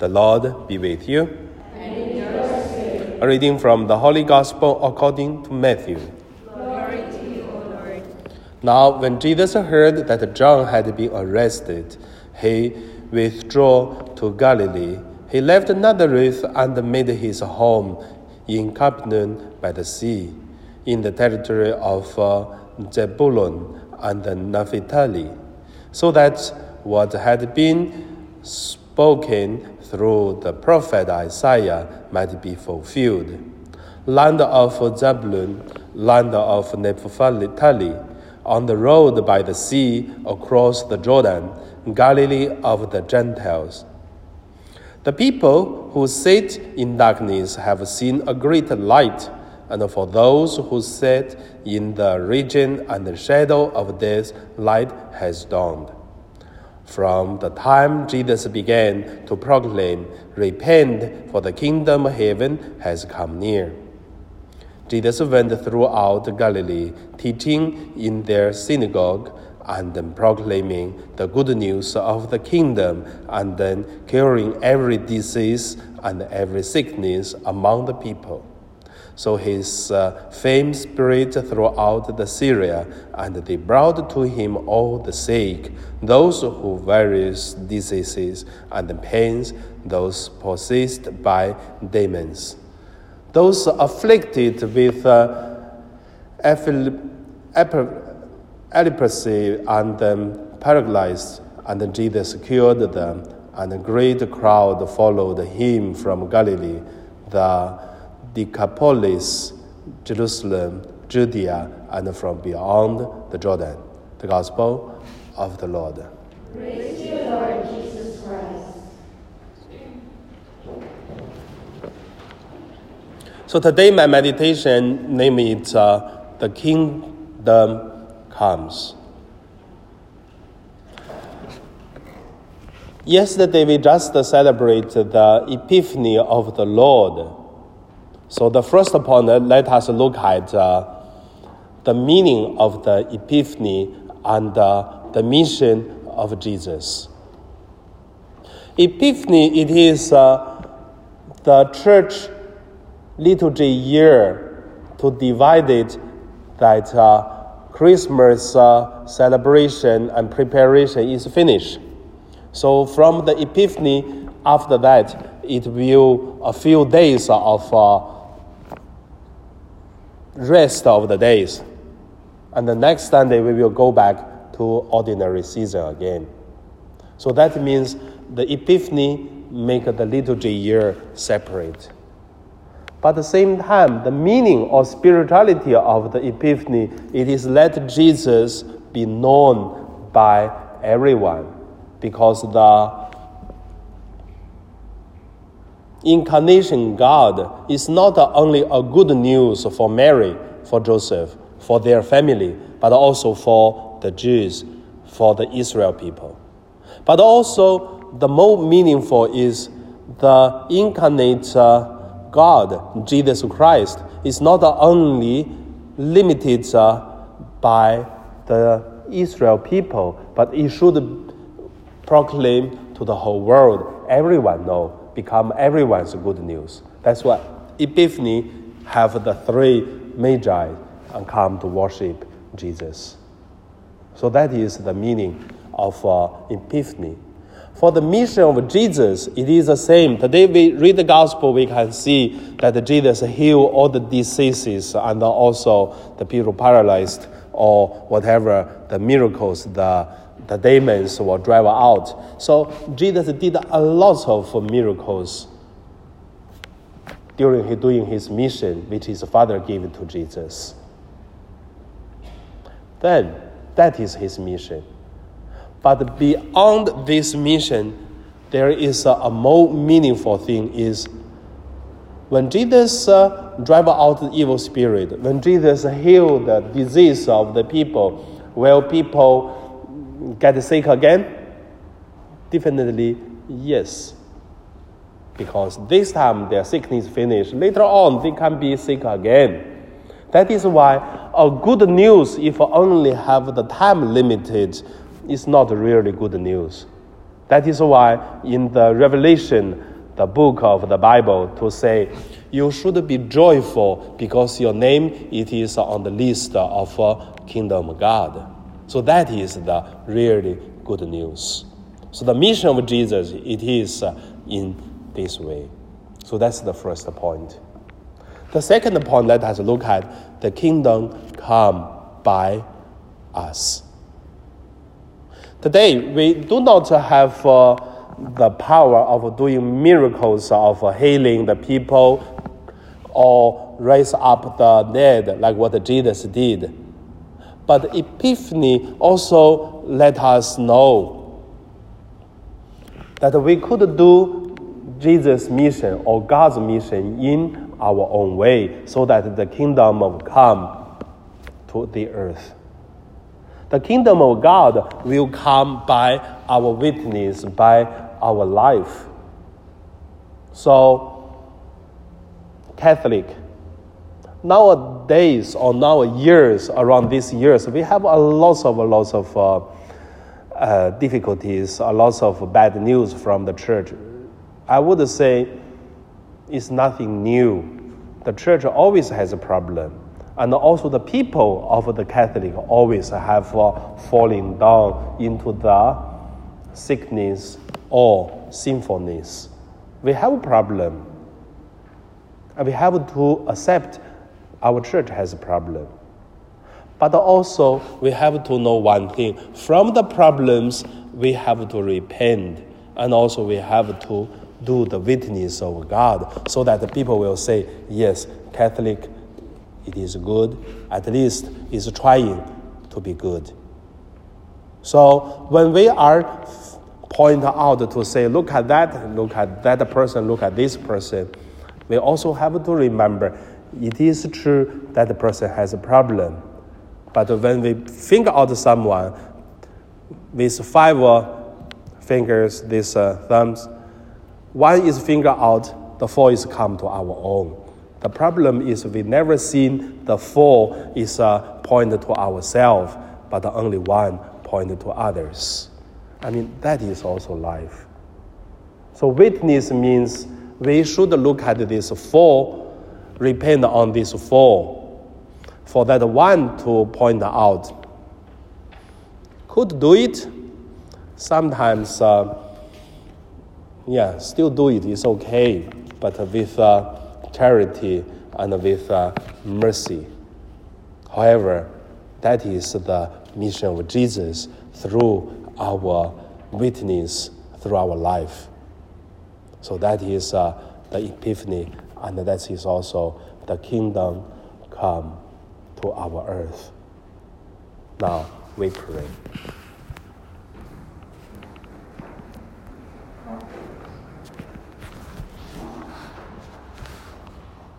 The Lord be with you. A reading from the Holy Gospel according to Matthew. To you. Now, when Jesus heard that John had been arrested, he withdrew to Galilee. He left Nazareth and made his home in Capernaum by the sea, in the territory of uh, Zebulun and Naphtali, so that what had been spoken through the prophet Isaiah might be fulfilled. Land of Zebulun, land of Naphtali, on the road by the sea across the Jordan, Galilee of the Gentiles. The people who sit in darkness have seen a great light, and for those who sit in the region and the shadow of death, light has dawned. From the time Jesus began to proclaim, Repent, for the kingdom of heaven has come near. Jesus went throughout Galilee, teaching in their synagogue and proclaiming the good news of the kingdom and then curing every disease and every sickness among the people. So his uh, fame spread throughout the Syria, and they brought to him all the sick, those who various diseases and pains, those possessed by demons, those afflicted with uh, epilepsy and um, paralyzed, and Jesus cured them, and a great crowd followed him from Galilee. The Decapolis, Jerusalem, Judea, and from beyond the Jordan. The Gospel of the Lord. Praise you, Lord Jesus Christ. So today my meditation name is uh, The Kingdom Comes. Yesterday we just celebrated the Epiphany of the Lord. So the first point, let us look at uh, the meaning of the Epiphany and uh, the mission of Jesus. Epiphany, it is uh, the church liturgy year to divide it that uh, Christmas uh, celebration and preparation is finished. So from the Epiphany, after that, it will a few days of uh, rest of the days. And the next Sunday, we will go back to ordinary season again. So that means the Epiphany make the liturgy year separate. But at the same time, the meaning or spirituality of the Epiphany, it is let Jesus be known by everyone. Because the incarnation God is not only a good news for Mary, for Joseph, for their family, but also for the Jews, for the Israel people. But also, the more meaningful is the incarnate uh, God, Jesus Christ, is not only limited uh, by the Israel people, but it should proclaim to the whole world. Everyone know become everyone's good news. That's why Epiphany have the three magi and come to worship Jesus. So that is the meaning of uh, Epiphany. For the mission of Jesus, it is the same. Today we read the gospel, we can see that Jesus healed all the diseases and also the people paralyzed or whatever the miracles, the the demons will drive out. So Jesus did a lot of miracles during his doing his mission, which his father gave to Jesus. Then that is his mission. But beyond this mission, there is a, a more meaningful thing is when Jesus uh, drive out the evil spirit, when Jesus healed the disease of the people, will people get sick again? Definitely yes. Because this time their sickness finished. Later on, they can be sick again. That is why a good news, if only have the time limited, is not really good news. That is why in the Revelation, the book of the Bible to say, you should be joyful because your name it is on the list of uh, kingdom God. So that is the really good news. So the mission of Jesus it is uh, in this way. So that's the first point. The second point, let us look at the kingdom come by us. Today, we do not have uh, the power of doing miracles of healing the people or raise up the dead like what Jesus did. But Epiphany also let us know that we could do Jesus' mission or God's mission in our own way so that the kingdom will come to the earth. The kingdom of God will come by our witness, by our life. So, Catholic, nowadays or now years around these years, we have a lot of a lot of uh, uh, difficulties, a lot of bad news from the church. I would say it's nothing new. The church always has a problem and also the people of the Catholic always have uh, fallen down into the sickness or sinfulness. We have a problem. And we have to accept our church has a problem. But also, we have to know one thing from the problems, we have to repent, and also we have to do the witness of God so that the people will say, Yes, Catholic it is good, at least is trying to be good. So when we are point out to say, look at that, look at that person, look at this person, we also have to remember it is true that the person has a problem. But when we finger out someone with five fingers, these uh, thumbs, one is finger out, the four is come to our own. The problem is we never seen the four is a point to ourselves, but only one point to others. I mean, that is also life. So witness means we should look at this four, repent on this four, for that one to point out. Could do it. Sometimes, uh, yeah, still do it. It's okay, but with uh, charity and with uh, mercy. However, that is the mission of Jesus through our witness, through our life. So that is uh, the epiphany, and that is also the kingdom come to our earth. Now we pray.